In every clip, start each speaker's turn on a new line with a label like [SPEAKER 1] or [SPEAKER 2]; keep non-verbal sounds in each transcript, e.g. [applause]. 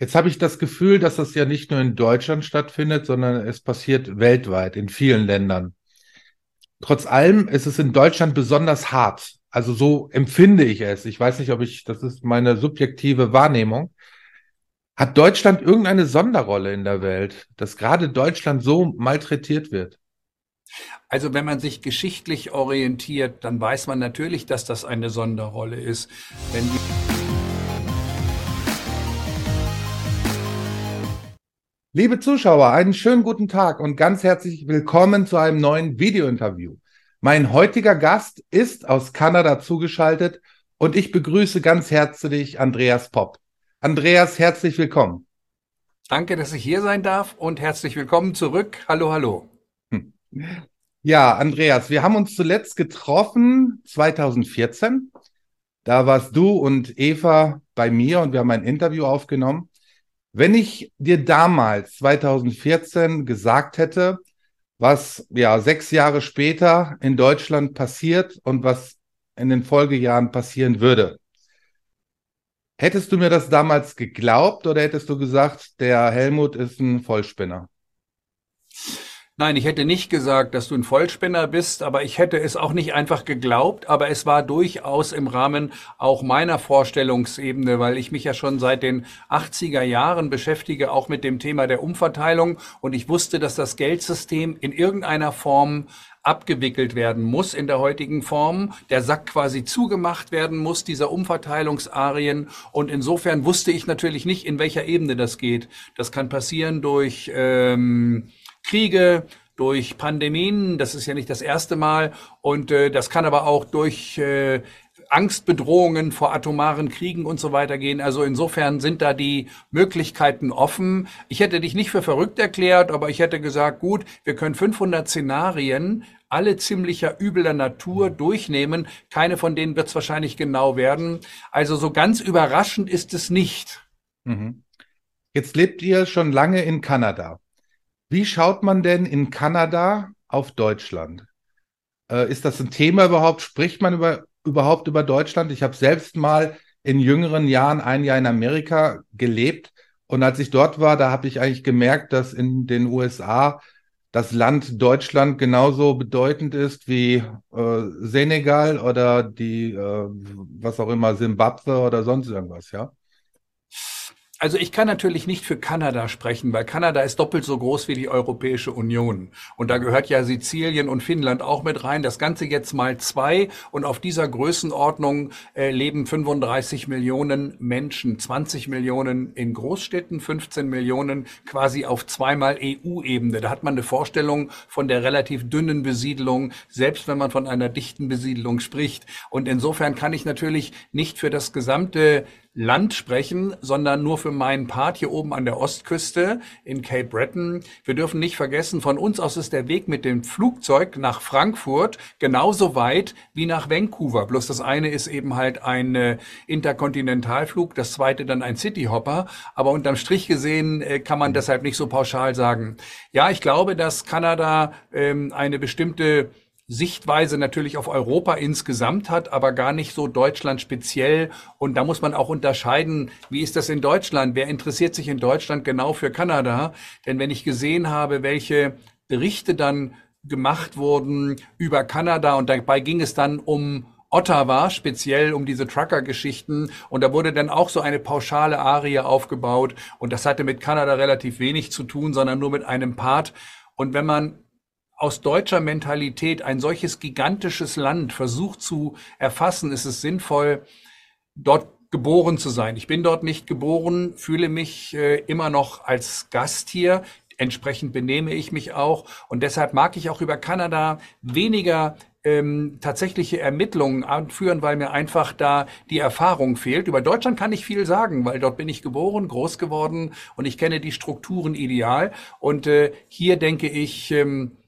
[SPEAKER 1] Jetzt habe ich das Gefühl, dass das ja nicht nur in Deutschland stattfindet, sondern es passiert weltweit, in vielen Ländern. Trotz allem ist es in Deutschland besonders hart. Also so empfinde ich es. Ich weiß nicht, ob ich, das ist meine subjektive Wahrnehmung. Hat Deutschland irgendeine Sonderrolle in der Welt, dass gerade Deutschland so malträtiert wird?
[SPEAKER 2] Also wenn man sich geschichtlich orientiert, dann weiß man natürlich, dass das eine Sonderrolle ist. Wenn
[SPEAKER 1] Liebe Zuschauer, einen schönen guten Tag und ganz herzlich willkommen zu einem neuen Videointerview. Mein heutiger Gast ist aus Kanada zugeschaltet und ich begrüße ganz herzlich Andreas Popp. Andreas, herzlich willkommen.
[SPEAKER 2] Danke, dass ich hier sein darf und herzlich willkommen zurück. Hallo, hallo. Hm.
[SPEAKER 1] Ja, Andreas, wir haben uns zuletzt getroffen 2014. Da warst du und Eva bei mir und wir haben ein Interview aufgenommen. Wenn ich dir damals 2014 gesagt hätte, was ja sechs Jahre später in Deutschland passiert und was in den Folgejahren passieren würde, Hättest du mir das damals geglaubt oder hättest du gesagt, der Helmut ist ein Vollspinner?
[SPEAKER 2] Nein, ich hätte nicht gesagt, dass du ein Vollspinner bist, aber ich hätte es auch nicht einfach geglaubt, aber es war durchaus im Rahmen auch meiner Vorstellungsebene, weil ich mich ja schon seit den 80er Jahren beschäftige, auch mit dem Thema der Umverteilung und ich wusste, dass das Geldsystem in irgendeiner Form abgewickelt werden muss in der heutigen Form, der Sack quasi zugemacht werden muss, dieser Umverteilungsarien. Und insofern wusste ich natürlich nicht, in welcher Ebene das geht. Das kann passieren durch ähm, Kriege, durch Pandemien, das ist ja nicht das erste Mal, und äh, das kann aber auch durch äh, Angstbedrohungen vor atomaren Kriegen und so weiter gehen. Also insofern sind da die Möglichkeiten offen. Ich hätte dich nicht für verrückt erklärt, aber ich hätte gesagt, gut, wir können 500 Szenarien alle ziemlicher übler Natur durchnehmen. Keine von denen wird es wahrscheinlich genau werden. Also so ganz überraschend ist es nicht.
[SPEAKER 1] Mhm. Jetzt lebt ihr schon lange in Kanada. Wie schaut man denn in Kanada auf Deutschland? Äh, ist das ein Thema überhaupt? Spricht man über, überhaupt über Deutschland? Ich habe selbst mal in jüngeren Jahren ein Jahr in Amerika gelebt. Und als ich dort war, da habe ich eigentlich gemerkt, dass in den USA das Land Deutschland genauso bedeutend ist wie äh, Senegal oder die, äh, was auch immer, Simbabwe oder sonst irgendwas, ja?
[SPEAKER 2] Also ich kann natürlich nicht für Kanada sprechen, weil Kanada ist doppelt so groß wie die Europäische Union. Und da gehört ja Sizilien und Finnland auch mit rein. Das Ganze jetzt mal zwei. Und auf dieser Größenordnung äh, leben 35 Millionen Menschen. 20 Millionen in Großstädten, 15 Millionen quasi auf zweimal EU-Ebene. Da hat man eine Vorstellung von der relativ dünnen Besiedelung, selbst wenn man von einer dichten Besiedelung spricht. Und insofern kann ich natürlich nicht für das gesamte Land sprechen, sondern nur für meinen Part hier oben an der Ostküste in Cape Breton. Wir dürfen nicht vergessen, von uns aus ist der Weg mit dem Flugzeug nach Frankfurt genauso weit wie nach Vancouver. Bloß das eine ist eben halt ein äh, Interkontinentalflug, das zweite dann ein Cityhopper. Aber unterm Strich gesehen äh, kann man deshalb nicht so pauschal sagen. Ja, ich glaube, dass Kanada ähm, eine bestimmte Sichtweise natürlich auf Europa insgesamt hat, aber gar nicht so Deutschland speziell. Und da muss man auch unterscheiden, wie ist das in Deutschland? Wer interessiert sich in Deutschland genau für Kanada? Denn wenn ich gesehen habe, welche Berichte dann gemacht wurden über Kanada und dabei ging es dann um Ottawa, speziell um diese Trucker-Geschichten. Und da wurde dann auch so eine pauschale Arie aufgebaut. Und das hatte mit Kanada relativ wenig zu tun, sondern nur mit einem Part. Und wenn man aus deutscher Mentalität ein solches gigantisches Land versucht zu erfassen, ist es sinnvoll, dort geboren zu sein. Ich bin dort nicht geboren, fühle mich äh, immer noch als Gast hier. Entsprechend benehme ich mich auch. Und deshalb mag ich auch über Kanada weniger ähm, tatsächliche Ermittlungen anführen, weil mir einfach da die Erfahrung fehlt. Über Deutschland kann ich viel sagen, weil dort bin ich geboren, groß geworden und ich kenne die Strukturen ideal. Und äh, hier denke ich, ähm,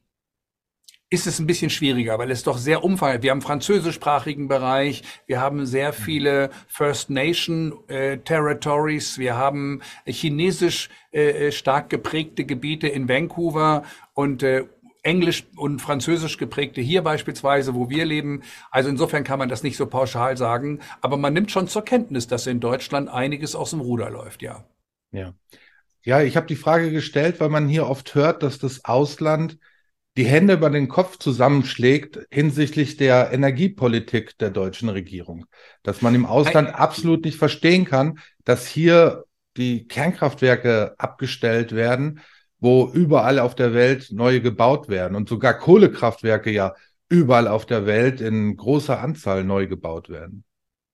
[SPEAKER 2] ist es ein bisschen schwieriger, weil es doch sehr umfangreich. Wir haben französischsprachigen Bereich, wir haben sehr viele First Nation äh, Territories, wir haben chinesisch äh, äh, stark geprägte Gebiete in Vancouver und äh, Englisch und Französisch geprägte hier beispielsweise, wo wir leben. Also insofern kann man das nicht so pauschal sagen, aber man nimmt schon zur Kenntnis, dass in Deutschland einiges aus dem Ruder läuft, ja.
[SPEAKER 1] Ja. Ja, ich habe die Frage gestellt, weil man hier oft hört, dass das Ausland die Hände über den Kopf zusammenschlägt hinsichtlich der Energiepolitik der deutschen Regierung. Dass man im Ausland absolut nicht verstehen kann, dass hier die Kernkraftwerke abgestellt werden, wo überall auf der Welt neue gebaut werden und sogar Kohlekraftwerke ja überall auf der Welt in großer Anzahl neu gebaut werden.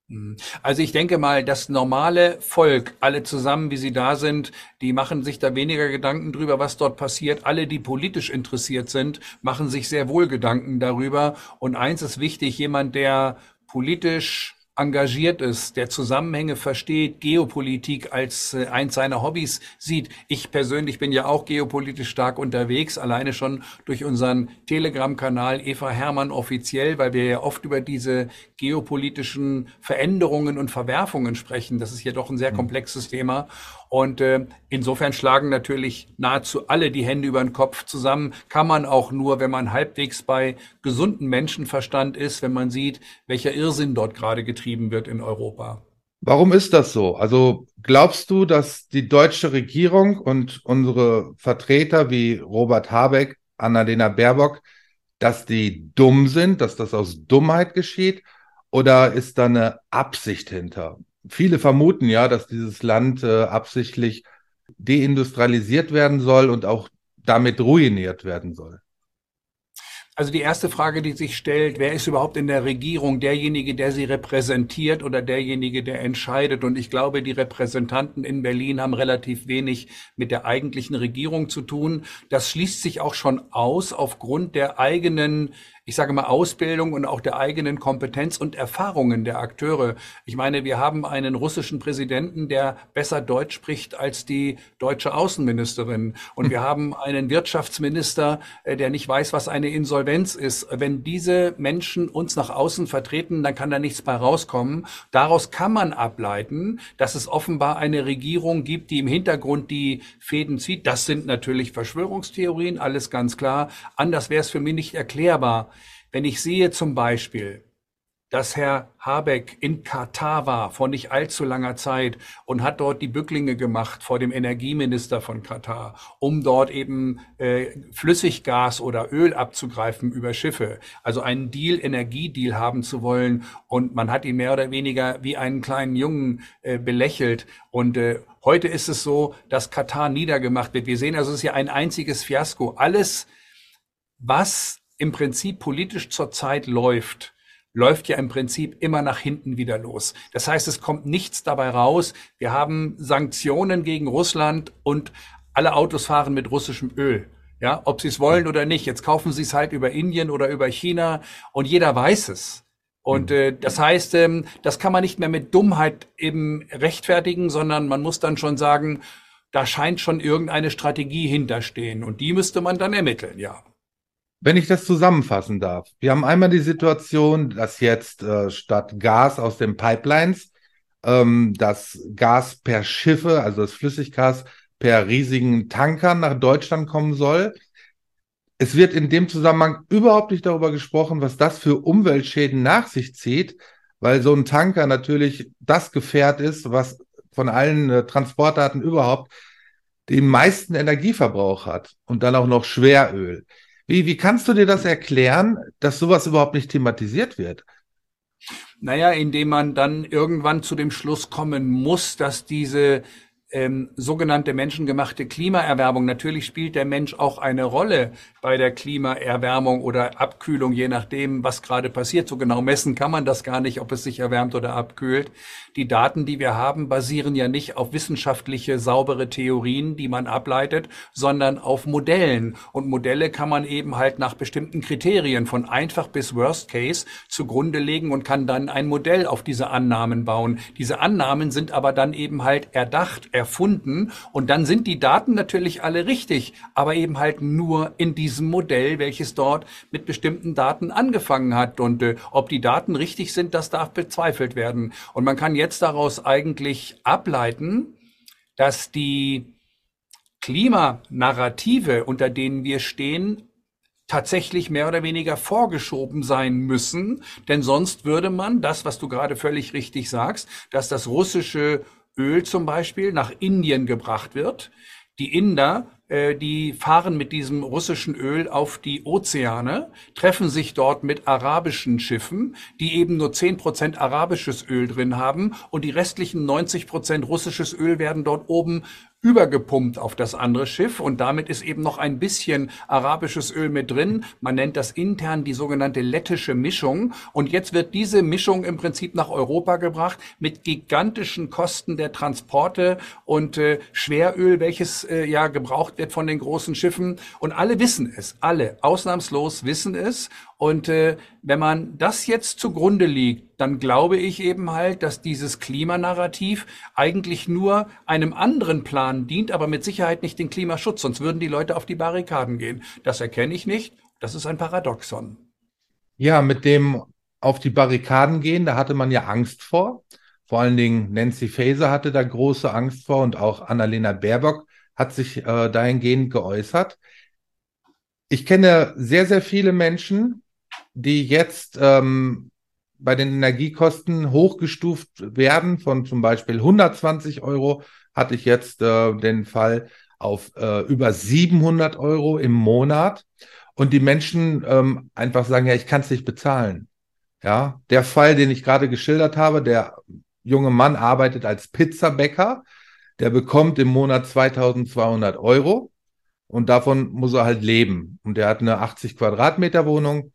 [SPEAKER 2] Mhm. Also ich denke mal, das normale Volk, alle zusammen, wie sie da sind, die machen sich da weniger Gedanken drüber, was dort passiert. Alle, die politisch interessiert sind, machen sich sehr wohl Gedanken darüber. Und eins ist wichtig, jemand, der politisch engagiert ist, der Zusammenhänge versteht, Geopolitik als äh, eins seiner Hobbys sieht. Ich persönlich bin ja auch geopolitisch stark unterwegs, alleine schon durch unseren Telegram-Kanal Eva Hermann offiziell, weil wir ja oft über diese geopolitischen Veränderungen und Verwerfungen sprechen. Das ist ja doch ein sehr mhm. komplexes Thema. Und äh, insofern schlagen natürlich nahezu alle die Hände über den Kopf zusammen. Kann man auch nur, wenn man halbwegs bei gesunden Menschenverstand ist, wenn man sieht, welcher Irrsinn dort gerade getrieben wird in Europa.
[SPEAKER 1] Warum ist das so? Also glaubst du, dass die deutsche Regierung und unsere Vertreter wie Robert Habeck, Annalena Baerbock, dass die dumm sind, dass das aus Dummheit geschieht? Oder ist da eine Absicht hinter? Viele vermuten ja, dass dieses Land äh, absichtlich deindustrialisiert werden soll und auch damit ruiniert werden soll.
[SPEAKER 2] Also die erste Frage, die sich stellt, wer ist überhaupt in der Regierung derjenige, der sie repräsentiert oder derjenige, der entscheidet? Und ich glaube, die Repräsentanten in Berlin haben relativ wenig mit der eigentlichen Regierung zu tun. Das schließt sich auch schon aus aufgrund der eigenen ich sage mal, Ausbildung und auch der eigenen Kompetenz und Erfahrungen der Akteure. Ich meine, wir haben einen russischen Präsidenten, der besser Deutsch spricht als die deutsche Außenministerin. Und wir [laughs] haben einen Wirtschaftsminister, äh, der nicht weiß, was eine Insolvenz ist. Wenn diese Menschen uns nach außen vertreten, dann kann da nichts bei rauskommen. Daraus kann man ableiten, dass es offenbar eine Regierung gibt, die im Hintergrund die Fäden zieht. Das sind natürlich Verschwörungstheorien, alles ganz klar. Anders wäre es für mich nicht erklärbar. Wenn ich sehe zum Beispiel, dass Herr Habeck in Katar war vor nicht allzu langer Zeit und hat dort die Bücklinge gemacht vor dem Energieminister von Katar, um dort eben äh, Flüssiggas oder Öl abzugreifen über Schiffe. Also einen Deal, Energiedeal haben zu wollen. Und man hat ihn mehr oder weniger wie einen kleinen Jungen äh, belächelt. Und äh, heute ist es so, dass Katar niedergemacht wird. Wir sehen also, es ist ja ein einziges Fiasko. Alles, was im Prinzip politisch zurzeit läuft, läuft ja im Prinzip immer nach hinten wieder los. Das heißt, es kommt nichts dabei raus. Wir haben Sanktionen gegen Russland und alle Autos fahren mit russischem Öl. Ja, ob sie es wollen oder nicht. Jetzt kaufen sie es halt über Indien oder über China und jeder weiß es. Und mhm. äh, das heißt, ähm, das kann man nicht mehr mit Dummheit eben rechtfertigen, sondern man muss dann schon sagen, da scheint schon irgendeine Strategie hinterstehen und die müsste man dann ermitteln, ja.
[SPEAKER 1] Wenn ich das zusammenfassen darf, wir haben einmal die Situation, dass jetzt äh, statt Gas aus den Pipelines ähm, das Gas per Schiffe, also das Flüssiggas per riesigen Tankern nach Deutschland kommen soll. Es wird in dem Zusammenhang überhaupt nicht darüber gesprochen, was das für Umweltschäden nach sich zieht, weil so ein Tanker natürlich das Gefährt ist, was von allen äh, Transportarten überhaupt den meisten Energieverbrauch hat und dann auch noch Schweröl. Wie, wie kannst du dir das erklären, dass sowas überhaupt nicht thematisiert wird?
[SPEAKER 2] Naja, indem man dann irgendwann zu dem Schluss kommen muss, dass diese ähm, sogenannte menschengemachte Klimaerwärmung. Natürlich spielt der Mensch auch eine Rolle bei der Klimaerwärmung oder Abkühlung, je nachdem, was gerade passiert. So genau messen kann man das gar nicht, ob es sich erwärmt oder abkühlt. Die Daten, die wir haben, basieren ja nicht auf wissenschaftliche, saubere Theorien, die man ableitet, sondern auf Modellen. Und Modelle kann man eben halt nach bestimmten Kriterien von einfach bis Worst Case zugrunde legen und kann dann ein Modell auf diese Annahmen bauen. Diese Annahmen sind aber dann eben halt erdacht, erfunden und dann sind die Daten natürlich alle richtig, aber eben halt nur in diesem Modell, welches dort mit bestimmten Daten angefangen hat. Und äh, ob die Daten richtig sind, das darf bezweifelt werden. Und man kann jetzt daraus eigentlich ableiten, dass die Klimanarrative, unter denen wir stehen, tatsächlich mehr oder weniger vorgeschoben sein müssen, denn sonst würde man das, was du gerade völlig richtig sagst, dass das russische Öl zum Beispiel nach Indien gebracht wird. Die Inder äh, die fahren mit diesem russischen Öl auf die Ozeane, treffen sich dort mit arabischen Schiffen, die eben nur zehn Prozent arabisches Öl drin haben und die restlichen 90 Prozent russisches Öl werden dort oben übergepumpt auf das andere Schiff und damit ist eben noch ein bisschen arabisches Öl mit drin. Man nennt das intern die sogenannte lettische Mischung. Und jetzt wird diese Mischung im Prinzip nach Europa gebracht mit gigantischen Kosten der Transporte und äh, Schweröl, welches äh, ja gebraucht wird von den großen Schiffen. Und alle wissen es, alle ausnahmslos wissen es und äh, wenn man das jetzt zugrunde liegt, dann glaube ich eben halt, dass dieses Klimanarrativ eigentlich nur einem anderen Plan dient, aber mit Sicherheit nicht den Klimaschutz. Sonst würden die Leute auf die Barrikaden gehen. Das erkenne ich nicht. Das ist ein Paradoxon.
[SPEAKER 1] Ja, mit dem auf die Barrikaden gehen, da hatte man ja Angst vor. Vor allen Dingen Nancy Faeser hatte da große Angst vor und auch Annalena Baerbock hat sich äh, dahingehend geäußert. Ich kenne sehr, sehr viele Menschen, die jetzt ähm, bei den Energiekosten hochgestuft werden von zum Beispiel 120 Euro, hatte ich jetzt äh, den Fall auf äh, über 700 Euro im Monat und die Menschen ähm, einfach sagen, ja, ich kann es nicht bezahlen. Ja, der Fall, den ich gerade geschildert habe, der junge Mann arbeitet als Pizzabäcker, der bekommt im Monat 2200 Euro und davon muss er halt leben. Und der hat eine 80 Quadratmeter Wohnung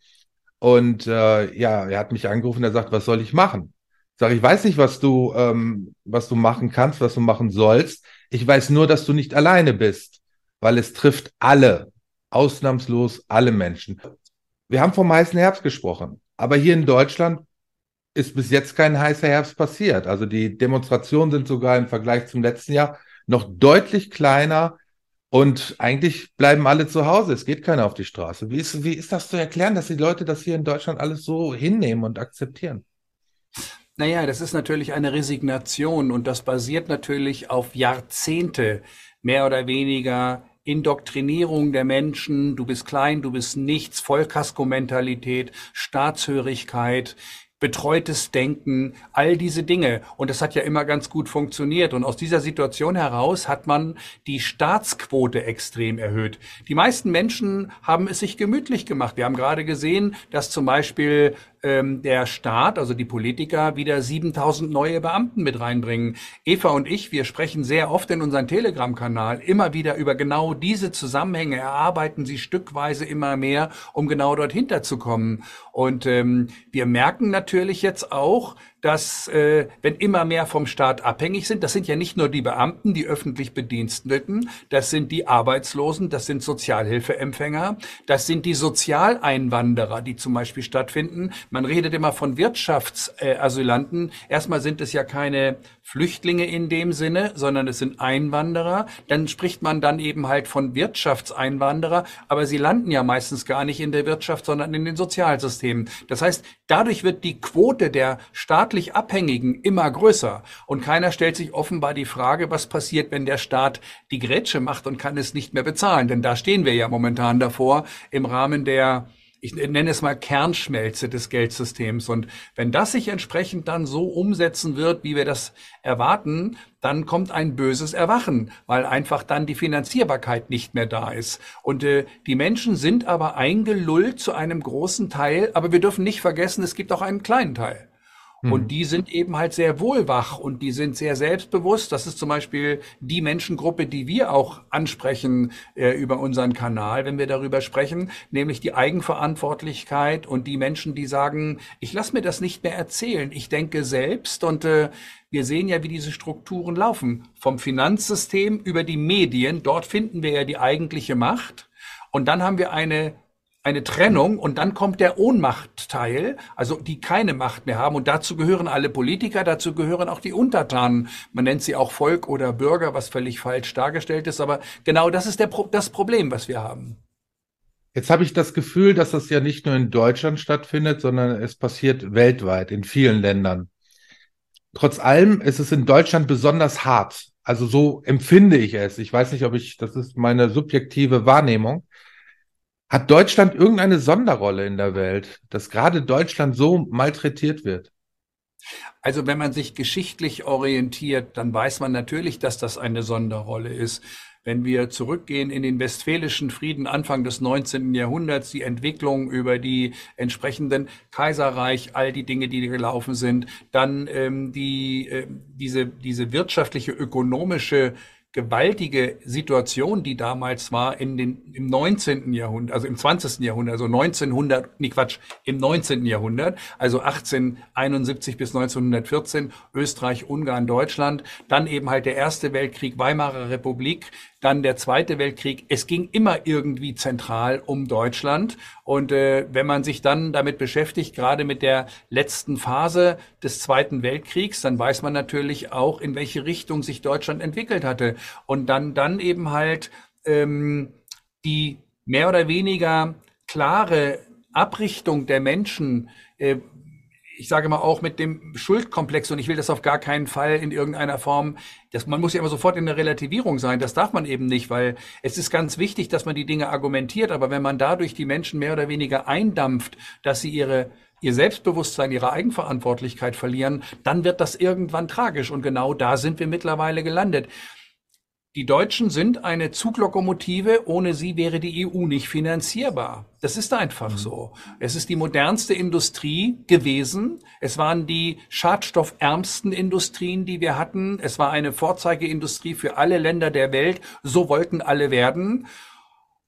[SPEAKER 1] und äh, ja, er hat mich angerufen, er sagt, was soll ich machen? Sage, ich weiß nicht, was du, ähm, was du machen kannst, was du machen sollst. Ich weiß nur, dass du nicht alleine bist, weil es trifft alle, ausnahmslos alle Menschen. Wir haben vom heißen Herbst gesprochen, aber hier in Deutschland ist bis jetzt kein heißer Herbst passiert. Also die Demonstrationen sind sogar im Vergleich zum letzten Jahr noch deutlich kleiner und eigentlich bleiben alle zu Hause. Es geht keiner auf die Straße. Wie ist, wie ist das zu erklären, dass die Leute das hier in Deutschland alles so hinnehmen und akzeptieren?
[SPEAKER 2] Naja, das ist natürlich eine Resignation und das basiert natürlich auf Jahrzehnte mehr oder weniger Indoktrinierung der Menschen, du bist klein, du bist nichts, Vollkasko-Mentalität, Staatshörigkeit, betreutes Denken, all diese Dinge. Und das hat ja immer ganz gut funktioniert. Und aus dieser Situation heraus hat man die Staatsquote extrem erhöht. Die meisten Menschen haben es sich gemütlich gemacht. Wir haben gerade gesehen, dass zum Beispiel ähm, der Staat, also die Politiker, wieder 7000 neue Beamten mit reinbringen. Eva und ich, wir sprechen sehr oft in unserem Telegram-Kanal immer wieder über genau diese Zusammenhänge, erarbeiten sie stückweise immer mehr, um genau dorthin zu kommen. Und ähm, wir merken natürlich jetzt auch, dass äh, wenn immer mehr vom Staat abhängig sind, das sind ja nicht nur die Beamten, die öffentlich Bediensteten, das sind die Arbeitslosen, das sind Sozialhilfeempfänger, das sind die Sozialeinwanderer, die zum Beispiel stattfinden. Man redet immer von Wirtschaftsasylanten. Erstmal sind es ja keine Flüchtlinge in dem Sinne, sondern es sind Einwanderer. Dann spricht man dann eben halt von Wirtschaftseinwanderer, aber sie landen ja meistens gar nicht in der Wirtschaft, sondern in den Sozialsystemen. Das heißt, dadurch wird die Quote der staatlich Abhängigen immer größer und keiner stellt sich offenbar die Frage, was passiert, wenn der Staat die Grätsche macht und kann es nicht mehr bezahlen. Denn da stehen wir ja momentan davor im Rahmen der ich nenne es mal Kernschmelze des Geldsystems. Und wenn das sich entsprechend dann so umsetzen wird, wie wir das erwarten, dann kommt ein böses Erwachen, weil einfach dann die Finanzierbarkeit nicht mehr da ist. Und äh, die Menschen sind aber eingelullt zu einem großen Teil, aber wir dürfen nicht vergessen, es gibt auch einen kleinen Teil. Und mhm. die sind eben halt sehr wohlwach und die sind sehr selbstbewusst. Das ist zum Beispiel die Menschengruppe, die wir auch ansprechen äh, über unseren Kanal, wenn wir darüber sprechen, nämlich die Eigenverantwortlichkeit und die Menschen, die sagen, ich lasse mir das nicht mehr erzählen, ich denke selbst und äh, wir sehen ja, wie diese Strukturen laufen. Vom Finanzsystem über die Medien, dort finden wir ja die eigentliche Macht. Und dann haben wir eine eine Trennung und dann kommt der Ohnmachtteil, also die keine Macht mehr haben. Und dazu gehören alle Politiker, dazu gehören auch die Untertanen. Man nennt sie auch Volk oder Bürger, was völlig falsch dargestellt ist. Aber genau das ist der Pro das Problem, was wir haben.
[SPEAKER 1] Jetzt habe ich das Gefühl, dass das ja nicht nur in Deutschland stattfindet, sondern es passiert weltweit, in vielen Ländern. Trotz allem ist es in Deutschland besonders hart. Also so empfinde ich es. Ich weiß nicht, ob ich, das ist meine subjektive Wahrnehmung. Hat Deutschland irgendeine Sonderrolle in der Welt, dass gerade Deutschland so malträtiert wird?
[SPEAKER 2] Also wenn man sich geschichtlich orientiert, dann weiß man natürlich, dass das eine Sonderrolle ist. Wenn wir zurückgehen in den Westfälischen Frieden Anfang des 19. Jahrhunderts, die Entwicklung über die entsprechenden Kaiserreich, all die Dinge, die gelaufen sind, dann ähm, die, äh, diese, diese wirtschaftliche, ökonomische gewaltige Situation, die damals war in den, im 19. Jahrhundert, also im 20. Jahrhundert, also 1900, nee Quatsch, im 19. Jahrhundert, also 1871 bis 1914, Österreich, Ungarn, Deutschland, dann eben halt der Erste Weltkrieg, Weimarer Republik, dann der Zweite Weltkrieg. Es ging immer irgendwie zentral um Deutschland. Und äh, wenn man sich dann damit beschäftigt, gerade mit der letzten Phase des Zweiten Weltkriegs, dann weiß man natürlich auch, in welche Richtung sich Deutschland entwickelt hatte. Und dann, dann eben halt ähm, die mehr oder weniger klare Abrichtung der Menschen, äh, ich sage mal auch mit dem Schuldkomplex und ich will das auf gar keinen Fall in irgendeiner Form, das, man muss ja immer sofort in der Relativierung sein, das darf man eben nicht, weil es ist ganz wichtig, dass man die Dinge argumentiert, aber wenn man dadurch die Menschen mehr oder weniger eindampft, dass sie ihre ihr Selbstbewusstsein, ihre Eigenverantwortlichkeit verlieren, dann wird das irgendwann tragisch und genau da sind wir mittlerweile gelandet. Die Deutschen sind eine Zuglokomotive, ohne sie wäre die EU nicht finanzierbar. Das ist einfach mhm. so. Es ist die modernste Industrie gewesen. Es waren die schadstoffärmsten Industrien, die wir hatten. Es war eine Vorzeigeindustrie für alle Länder der Welt. So wollten alle werden.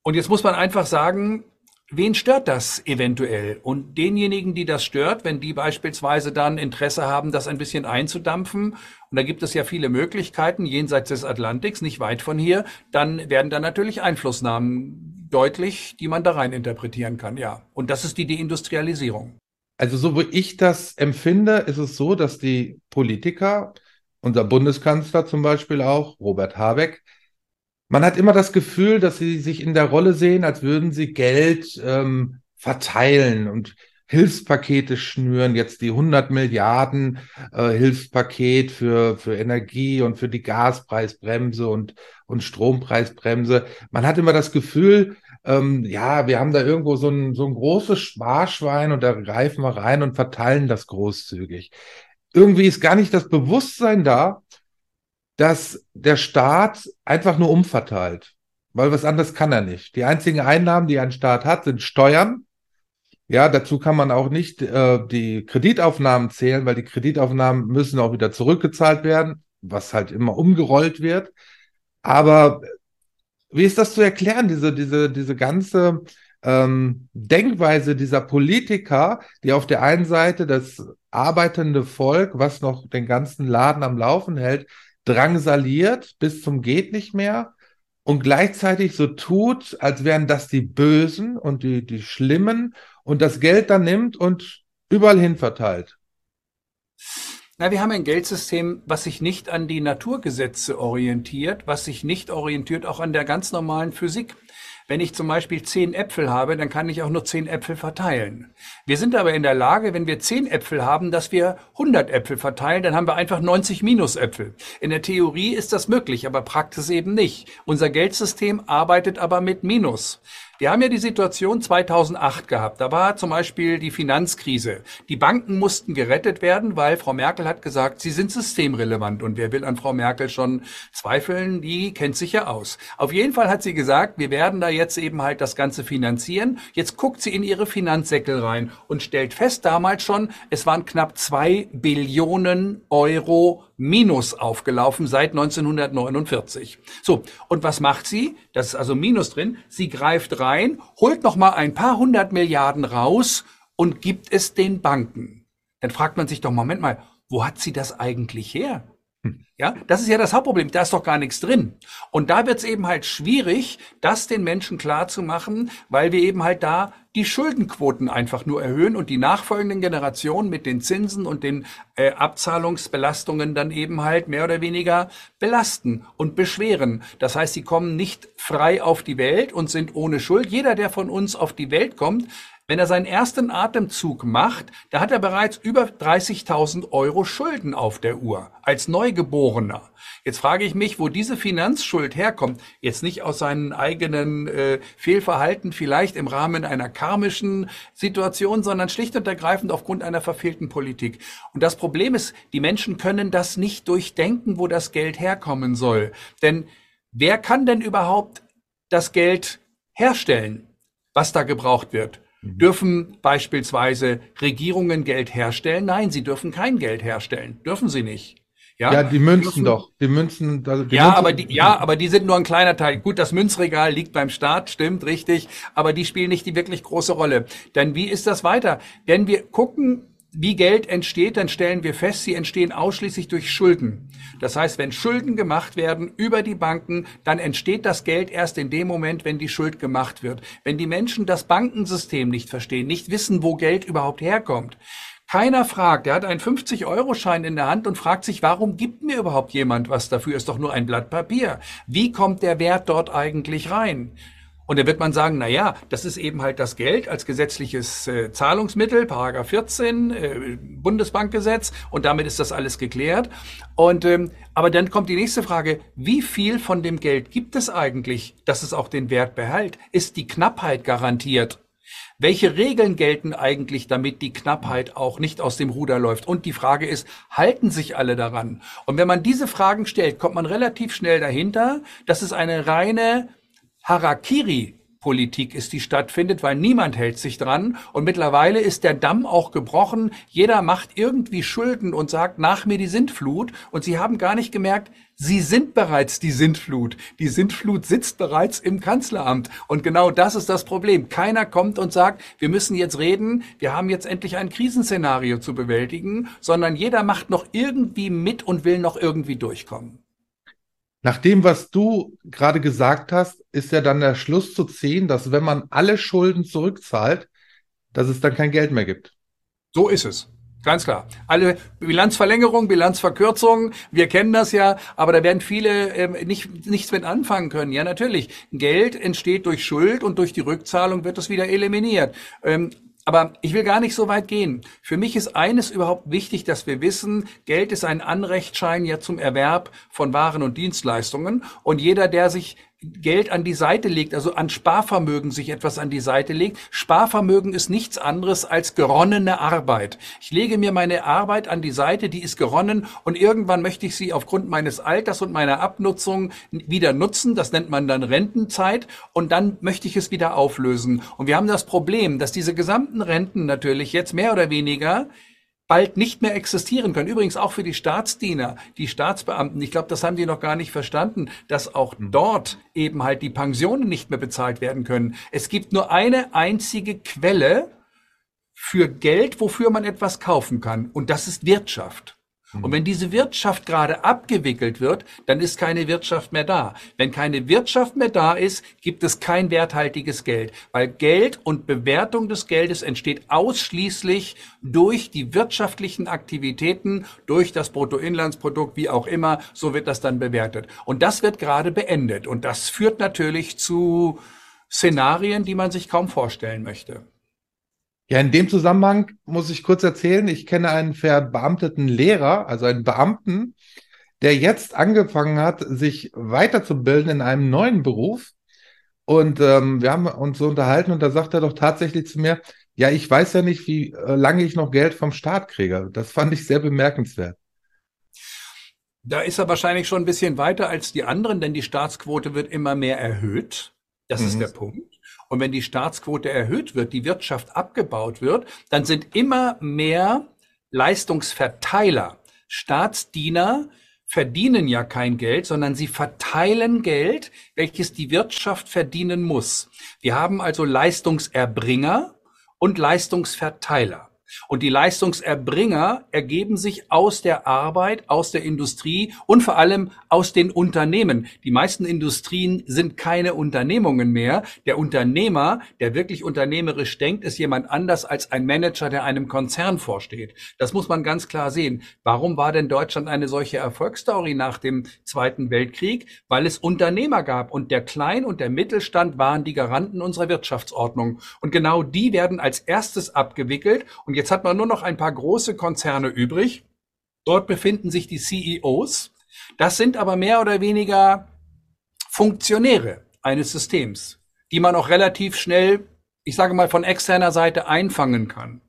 [SPEAKER 2] Und jetzt muss man einfach sagen, Wen stört das eventuell? Und denjenigen, die das stört, wenn die beispielsweise dann Interesse haben, das ein bisschen einzudampfen, und da gibt es ja viele Möglichkeiten jenseits des Atlantiks, nicht weit von hier, dann werden da natürlich Einflussnahmen deutlich, die man da rein interpretieren kann, ja. Und das ist die Deindustrialisierung.
[SPEAKER 1] Also so wie ich das empfinde, ist es so, dass die Politiker, unser Bundeskanzler zum Beispiel auch, Robert Habeck, man hat immer das Gefühl, dass sie sich in der Rolle sehen, als würden sie Geld ähm, verteilen und Hilfspakete schnüren, jetzt die 100 Milliarden äh, Hilfspaket für, für Energie und für die Gaspreisbremse und, und Strompreisbremse. Man hat immer das Gefühl, ähm, ja, wir haben da irgendwo so ein, so ein großes Sparschwein und da greifen wir rein und verteilen das großzügig. Irgendwie ist gar nicht das Bewusstsein da, dass der Staat einfach nur umverteilt, weil was anderes kann er nicht. Die einzigen Einnahmen, die ein Staat hat, sind Steuern. Ja, dazu kann man auch nicht äh, die Kreditaufnahmen zählen, weil die Kreditaufnahmen müssen auch wieder zurückgezahlt werden, was halt immer umgerollt wird. Aber wie ist das zu erklären, diese, diese, diese ganze ähm, Denkweise dieser Politiker, die auf der einen Seite das arbeitende Volk, was noch den ganzen Laden am Laufen hält, drangsaliert bis zum geht nicht mehr und gleichzeitig so tut, als wären das die Bösen und die, die Schlimmen und das Geld dann nimmt und überall hin verteilt.
[SPEAKER 2] Na, wir haben ein Geldsystem, was sich nicht an die Naturgesetze orientiert, was sich nicht orientiert auch an der ganz normalen Physik. Wenn ich zum Beispiel zehn Äpfel habe, dann kann ich auch nur zehn Äpfel verteilen. Wir sind aber in der Lage, wenn wir zehn Äpfel haben, dass wir 100 Äpfel verteilen, dann haben wir einfach 90 Minusäpfel. In der Theorie ist das möglich, aber Praxis eben nicht. Unser Geldsystem arbeitet aber mit Minus. Wir haben ja die Situation 2008 gehabt. Da war zum Beispiel die Finanzkrise. Die Banken mussten gerettet werden, weil Frau Merkel hat gesagt, sie sind systemrelevant. Und wer will an Frau Merkel schon zweifeln, die kennt sich ja aus. Auf jeden Fall hat sie gesagt, wir werden da jetzt eben halt das Ganze finanzieren. Jetzt guckt sie in ihre Finanzsäckel rein und stellt fest damals schon, es waren knapp zwei Billionen Euro Minus aufgelaufen seit 1949. So, und was macht sie? Das ist also Minus drin. Sie greift rein, holt noch mal ein paar hundert Milliarden raus und gibt es den Banken. Dann fragt man sich doch, Moment mal, wo hat sie das eigentlich her? Ja, das ist ja das Hauptproblem. Da ist doch gar nichts drin. Und da wird es eben halt schwierig, das den Menschen klar zu machen, weil wir eben halt da die Schuldenquoten einfach nur erhöhen und die nachfolgenden Generationen mit den Zinsen und den äh, Abzahlungsbelastungen dann eben halt mehr oder weniger belasten und beschweren. Das heißt, sie kommen nicht frei auf die Welt und sind ohne Schuld. Jeder, der von uns auf die Welt kommt, Wenn er seinen ersten Atemzug macht, da hat er bereits über 30.000 Euro Schulden auf der Uhr als Neugeborener. Jetzt frage ich mich, wo diese Finanzschuld herkommt. Jetzt nicht aus seinen eigenen äh, Fehlverhalten, vielleicht im Rahmen einer karmischen Situation, sondern schlicht und ergreifend aufgrund einer verfehlten Politik. Und das Problem ist, die Menschen können das nicht durchdenken, wo das Geld herkommen soll. Denn wer kann denn überhaupt das Geld herstellen, was da gebraucht wird? Mhm. Dürfen beispielsweise Regierungen Geld herstellen? Nein, sie dürfen kein Geld herstellen. Dürfen sie nicht.
[SPEAKER 1] Ja, ja die Münzen dürfen, doch. Die Münzen.
[SPEAKER 2] Also
[SPEAKER 1] die
[SPEAKER 2] ja,
[SPEAKER 1] Münzen,
[SPEAKER 2] aber die, ja, aber die sind nur ein kleiner Teil. Gut, das Münzregal liegt beim Staat, stimmt, richtig. Aber die spielen nicht die wirklich große Rolle. Denn wie ist das weiter? Wenn wir gucken, wie Geld entsteht, dann stellen wir fest, sie entstehen ausschließlich durch Schulden. Das heißt, wenn Schulden gemacht werden über die Banken, dann entsteht das Geld erst in dem Moment, wenn die Schuld gemacht wird. Wenn die Menschen das Bankensystem nicht verstehen, nicht wissen, wo Geld überhaupt herkommt, keiner fragt, er hat einen 50-Euro-Schein in der Hand und fragt sich, warum gibt mir überhaupt jemand was dafür? Ist doch nur ein Blatt Papier. Wie kommt der Wert dort eigentlich rein? Und da wird man sagen, na ja, das ist eben halt das Geld als gesetzliches äh, Zahlungsmittel, Paragraph 14 äh, Bundesbankgesetz und damit ist das alles geklärt. Und ähm, aber dann kommt die nächste Frage: Wie viel von dem Geld gibt es eigentlich, dass es auch den Wert behält? Ist die Knappheit garantiert? Welche Regeln gelten eigentlich, damit die Knappheit auch nicht aus dem Ruder läuft? Und die Frage ist, halten sich alle daran? Und wenn man diese Fragen stellt, kommt man relativ schnell dahinter, dass es eine reine Harakiri Politik ist, die stattfindet, weil niemand hält sich dran. Und mittlerweile ist der Damm auch gebrochen. Jeder macht irgendwie Schulden und sagt, nach mir die Sintflut. Und sie haben gar nicht gemerkt, sie sind bereits die Sintflut. Die Sintflut sitzt bereits im Kanzleramt. Und genau das ist das Problem. Keiner kommt und sagt, wir müssen jetzt reden, wir haben jetzt endlich ein Krisenszenario zu bewältigen, sondern jeder macht noch irgendwie mit und will noch irgendwie durchkommen.
[SPEAKER 1] Nach dem, was du gerade gesagt hast, ist ja dann der Schluss zu ziehen, dass wenn man alle Schulden zurückzahlt, dass es dann kein Geld mehr gibt.
[SPEAKER 2] So ist es. Ganz klar. Alle Bilanzverlängerung, Bilanzverkürzung, wir kennen das ja, aber da werden viele ähm, nicht, nichts mit anfangen können. Ja, natürlich. Geld entsteht durch Schuld und durch die Rückzahlung wird es wieder eliminiert. Ähm, aber ich will gar nicht so weit gehen. Für mich ist eines überhaupt wichtig, dass wir wissen, Geld ist ein Anrechtsschein ja zum Erwerb von Waren und Dienstleistungen. Und jeder, der sich Geld an die Seite legt, also an Sparvermögen sich etwas an die Seite legt. Sparvermögen ist nichts anderes als geronnene Arbeit. Ich lege mir meine Arbeit an die Seite, die ist geronnen und irgendwann möchte ich sie aufgrund meines Alters und meiner Abnutzung wieder nutzen. Das nennt man dann Rentenzeit und dann möchte ich es wieder auflösen. Und wir haben das Problem, dass diese gesamten Renten natürlich jetzt mehr oder weniger bald nicht mehr existieren können. Übrigens auch für die Staatsdiener, die Staatsbeamten. Ich glaube, das haben die noch gar nicht verstanden, dass auch hm. dort eben halt die Pensionen nicht mehr bezahlt werden können. Es gibt nur eine einzige Quelle für Geld, wofür man etwas kaufen kann. Und das ist Wirtschaft. Und wenn diese Wirtschaft gerade abgewickelt wird, dann ist keine Wirtschaft mehr da. Wenn keine Wirtschaft mehr da ist, gibt es kein werthaltiges Geld, weil Geld und Bewertung des Geldes entsteht ausschließlich durch die wirtschaftlichen Aktivitäten, durch das Bruttoinlandsprodukt, wie auch immer, so wird das dann bewertet. Und das wird gerade beendet. Und das führt natürlich zu Szenarien, die man sich kaum vorstellen möchte.
[SPEAKER 1] Ja, in dem Zusammenhang muss ich kurz erzählen, ich kenne einen verbeamteten Lehrer, also einen Beamten, der jetzt angefangen hat, sich weiterzubilden in einem neuen Beruf. Und ähm, wir haben uns so unterhalten und da sagt er doch tatsächlich zu mir, ja, ich weiß ja nicht, wie äh, lange ich noch Geld vom Staat kriege. Das fand ich sehr bemerkenswert.
[SPEAKER 2] Da ist er wahrscheinlich schon ein bisschen weiter als die anderen, denn die Staatsquote wird immer mehr erhöht. Das mhm. ist der Punkt. Und wenn die Staatsquote erhöht wird, die Wirtschaft abgebaut wird, dann sind immer mehr Leistungsverteiler, Staatsdiener, verdienen ja kein Geld, sondern sie verteilen Geld, welches die Wirtschaft verdienen muss. Wir haben also Leistungserbringer und Leistungsverteiler. Und die Leistungserbringer ergeben sich aus der Arbeit, aus der Industrie und vor allem aus den Unternehmen. Die meisten Industrien sind keine Unternehmungen mehr. Der Unternehmer, der wirklich unternehmerisch denkt, ist jemand anders als ein Manager, der einem Konzern vorsteht. Das muss man ganz klar sehen. Warum war denn Deutschland eine solche Erfolgsstory nach dem Zweiten Weltkrieg? Weil es Unternehmer gab und der Klein- und der Mittelstand waren die Garanten unserer Wirtschaftsordnung. Und genau die werden als erstes abgewickelt. Und jetzt hat man nur noch ein paar große Konzerne übrig. Dort befinden sich die CEOs. Das sind aber mehr oder weniger Funktionäre eines Systems, die man auch relativ schnell, ich sage mal, von externer Seite einfangen kann.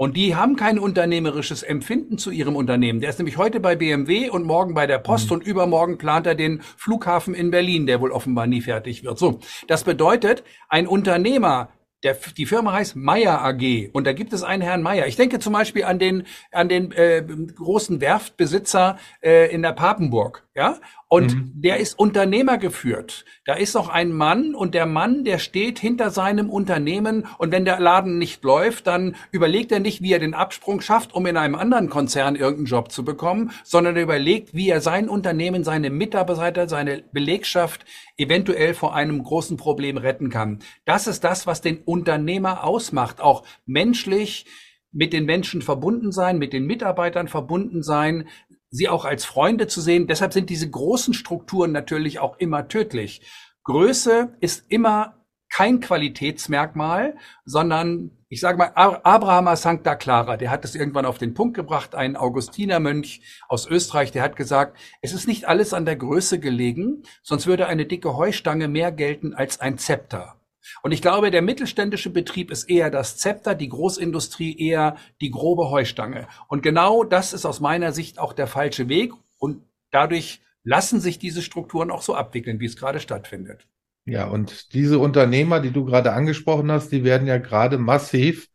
[SPEAKER 2] Und die haben kein unternehmerisches Empfinden zu ihrem Unternehmen. Der ist nämlich heute bei BMW und morgen bei der Post mhm. und übermorgen plant er den Flughafen in Berlin, der wohl offenbar nie fertig wird. So. Das bedeutet, ein Unternehmer, der, die Firma heißt Meyer AG und da gibt es einen Herrn Meyer. Ich denke zum Beispiel an den an den äh, großen Werftbesitzer äh, in der Papenburg, ja. Und mhm. der ist Unternehmer geführt. Da ist noch ein Mann und der Mann, der steht hinter seinem Unternehmen und wenn der Laden nicht läuft, dann überlegt er nicht, wie er den Absprung schafft, um in einem anderen Konzern irgendeinen Job zu bekommen, sondern er überlegt, wie er sein Unternehmen, seine Mitarbeiter, seine Belegschaft eventuell vor einem großen Problem retten kann. Das ist das, was den Unternehmer ausmacht, auch menschlich mit den Menschen verbunden sein, mit den Mitarbeitern verbunden sein, sie auch als Freunde zu sehen. Deshalb sind diese großen Strukturen natürlich auch immer tödlich. Größe ist immer kein Qualitätsmerkmal, sondern ich sage mal, Abraham Sancta Clara, der hat es irgendwann auf den Punkt gebracht, ein Augustinermönch aus Österreich, der hat gesagt, es ist nicht alles an der Größe gelegen, sonst würde eine dicke Heustange mehr gelten als ein Zepter. Und ich glaube, der mittelständische Betrieb ist eher das Zepter, die Großindustrie eher die grobe Heustange. Und genau das ist aus meiner Sicht auch der falsche Weg. Und dadurch lassen sich diese Strukturen auch so abwickeln, wie es gerade stattfindet.
[SPEAKER 1] Ja, und diese Unternehmer, die du gerade angesprochen hast, die werden ja gerade massiv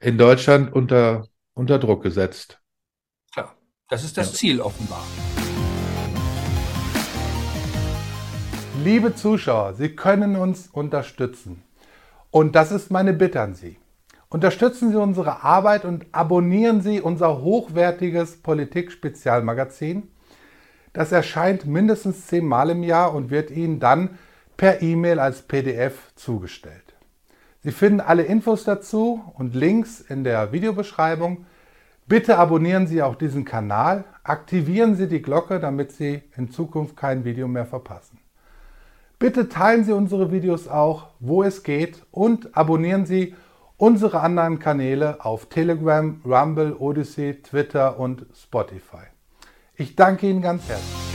[SPEAKER 1] in Deutschland unter, unter Druck gesetzt.
[SPEAKER 2] Klar, das ist das ja. Ziel offenbar.
[SPEAKER 1] Liebe Zuschauer, Sie können uns unterstützen. Und das ist meine Bitte an Sie. Unterstützen Sie unsere Arbeit und abonnieren Sie unser hochwertiges Politik-Spezialmagazin. Das erscheint mindestens zehnmal im Jahr und wird Ihnen dann per E-Mail als PDF zugestellt. Sie finden alle Infos dazu und Links in der Videobeschreibung. Bitte abonnieren Sie auch diesen Kanal, aktivieren Sie die Glocke, damit Sie in Zukunft kein Video mehr verpassen. Bitte teilen Sie unsere Videos auch, wo es geht und abonnieren Sie unsere anderen Kanäle auf Telegram, Rumble, Odyssey, Twitter und Spotify. Ich danke Ihnen ganz herzlich.